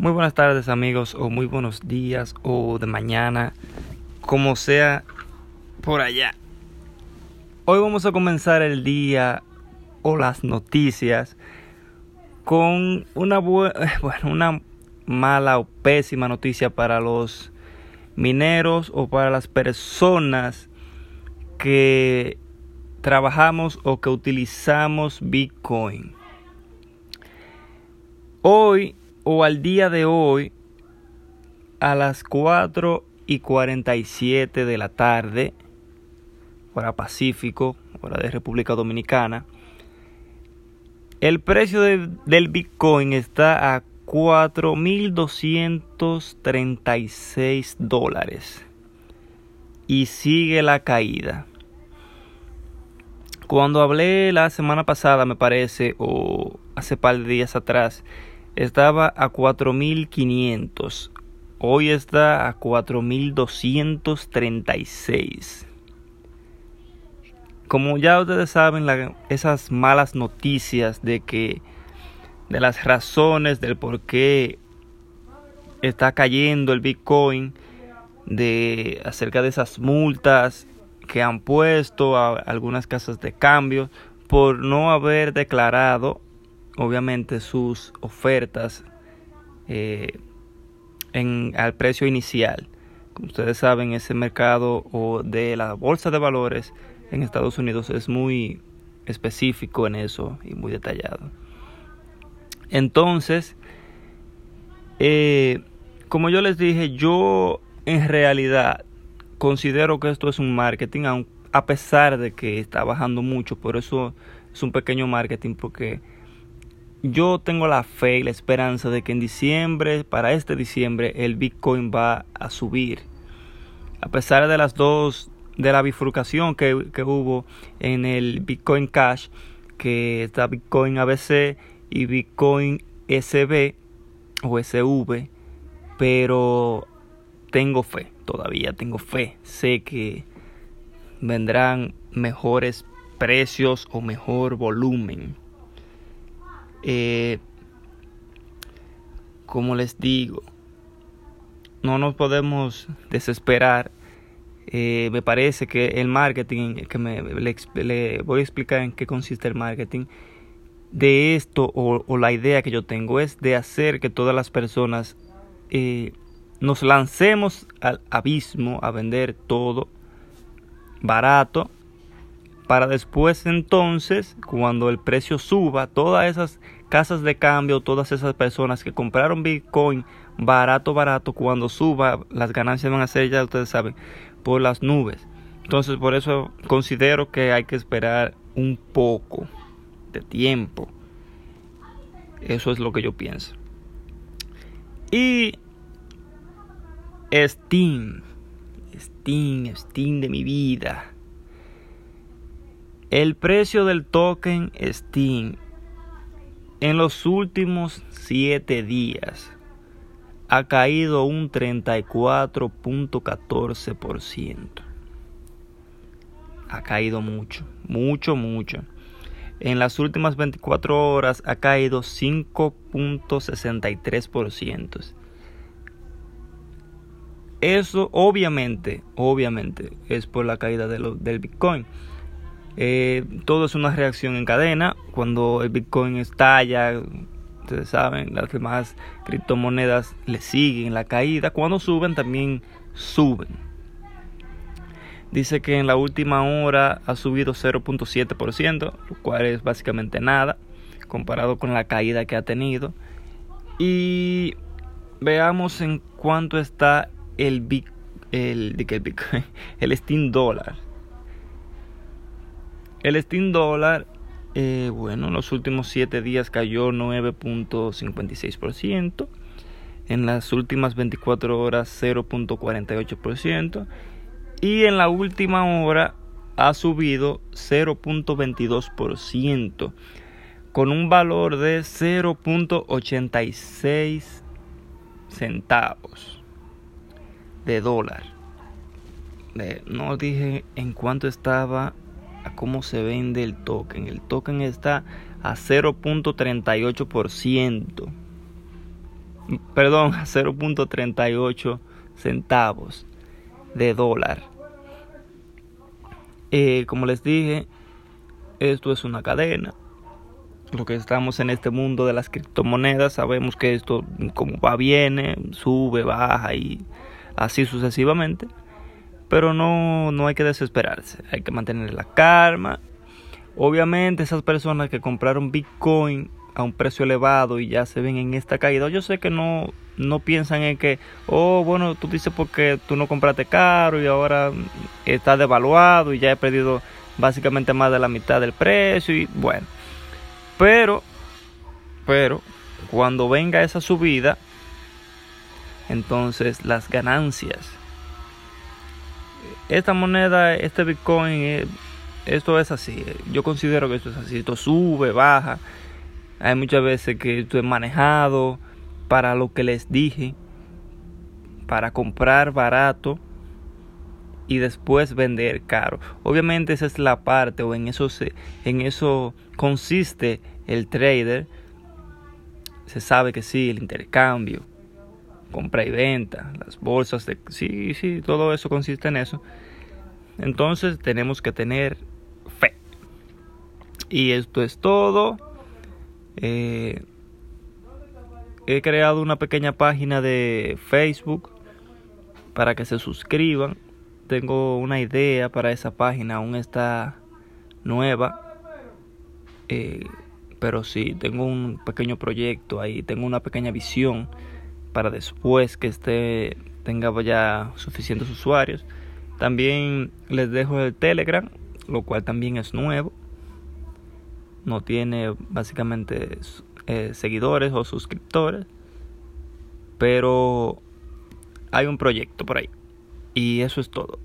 Muy buenas tardes amigos o muy buenos días o de mañana, como sea por allá. Hoy vamos a comenzar el día o las noticias con una, bueno, una mala o pésima noticia para los mineros o para las personas que trabajamos o que utilizamos Bitcoin. Hoy o al día de hoy a las 4 y 47 de la tarde, hora Pacífico, hora de República Dominicana, el precio del Bitcoin está a 4.236 dólares y sigue la caída. Cuando hablé la semana pasada, me parece, o hace par de días atrás, estaba a 4500. Hoy está a 4236. Como ya ustedes saben, esas malas noticias de que de las razones del por qué está cayendo el Bitcoin, de acerca de esas multas que han puesto a algunas casas de cambio por no haber declarado obviamente sus ofertas eh, en, al precio inicial. Como ustedes saben, ese mercado o de la bolsa de valores en Estados Unidos es muy específico en eso y muy detallado. Entonces, eh, como yo les dije, yo en realidad considero que esto es un marketing, a pesar de que está bajando mucho, por eso es un pequeño marketing, porque yo tengo la fe y la esperanza de que en diciembre, para este diciembre, el Bitcoin va a subir. A pesar de las dos, de la bifurcación que, hubo en el Bitcoin Cash, que está Bitcoin ABC y Bitcoin SB o SV, pero tengo fe, todavía tengo fe. Sé que vendrán mejores precios o mejor volumen. Eh, como les digo, no nos podemos desesperar. Eh, me parece que el marketing, que me, le, voy a explicar en qué consiste el marketing, de esto o, la idea que yo tengo es de hacer que todas las personas eh, nos lancemos al abismo a vender todo barato para después entonces, cuando el precio suba, todas esas casas de cambio, todas esas personas que compraron Bitcoin barato, barato, cuando suba, las ganancias van a ser, ya ustedes saben, por las nubes. Entonces, por eso considero que hay que esperar un poco de tiempo. Eso es lo que yo pienso. Y Steam, Steam, Steam de mi vida. El precio del token Steam en los últimos 7 días ha caído un 34.14%. Ha caído mucho, mucho, mucho. En las últimas 24 horas ha caído 5.63%. Eso obviamente, obviamente es por la caída del Bitcoin. Eh, todo es una reacción en cadena. Cuando el Bitcoin estalla, ustedes saben, las demás criptomonedas le siguen la caída. Cuando suben, también suben. Dice que en la última hora ha subido 0.7%, lo cual es básicamente nada comparado con la caída que ha tenido. Y veamos en cuánto está el, el, el, el Steam dólar. El Steam dólar, eh, bueno, en los últimos 7 días cayó 9.56%. En las últimas 24 horas 0.48%. Y en la última hora ha subido 0.22%. Con un valor de 0.86 centavos de dólar. no dije en cuánto estaba a cómo se vende el token. El token está a 0.38%. perdón, a 0.38 centavos de dólar. Eh, como les dije, esto es una cadena. Lo que estamos en este mundo de las criptomonedas, sabemos que esto como va viene, sube, baja y así sucesivamente. Pero no, no hay que desesperarse, hay que mantener la calma. Obviamente esas personas que compraron Bitcoin a un precio elevado y ya se ven en esta caída, yo sé que no, no piensan en que, oh, bueno, tú dices porque tú no compraste caro y ahora está devaluado y ya he perdido básicamente más de la mitad del precio y bueno. Pero, pero, cuando venga esa subida, entonces las ganancias. Esta moneda, este Bitcoin, eh, esto es así. Yo considero que esto es así. Esto sube, baja. Hay muchas veces que esto es manejado para lo que les dije, para comprar barato y después vender caro. Obviamente esa es la parte o en eso se, en eso consiste el trader. Se sabe que sí, el intercambio, compra y venta, las bolsas de sí, sí, todo eso consiste en eso. Entonces tenemos que tener fe. Y esto es todo. Eh, he creado una pequeña página de Facebook para que se suscriban. Tengo una idea para esa página, aún está nueva. Eh, pero sí, tengo un pequeño proyecto ahí, tengo una pequeña visión para después que esté tenga ya suficientes usuarios. También les dejo el Telegram, lo cual también es nuevo. No tiene básicamente eh, seguidores o suscriptores. Pero hay un proyecto por ahí. Y eso es todo.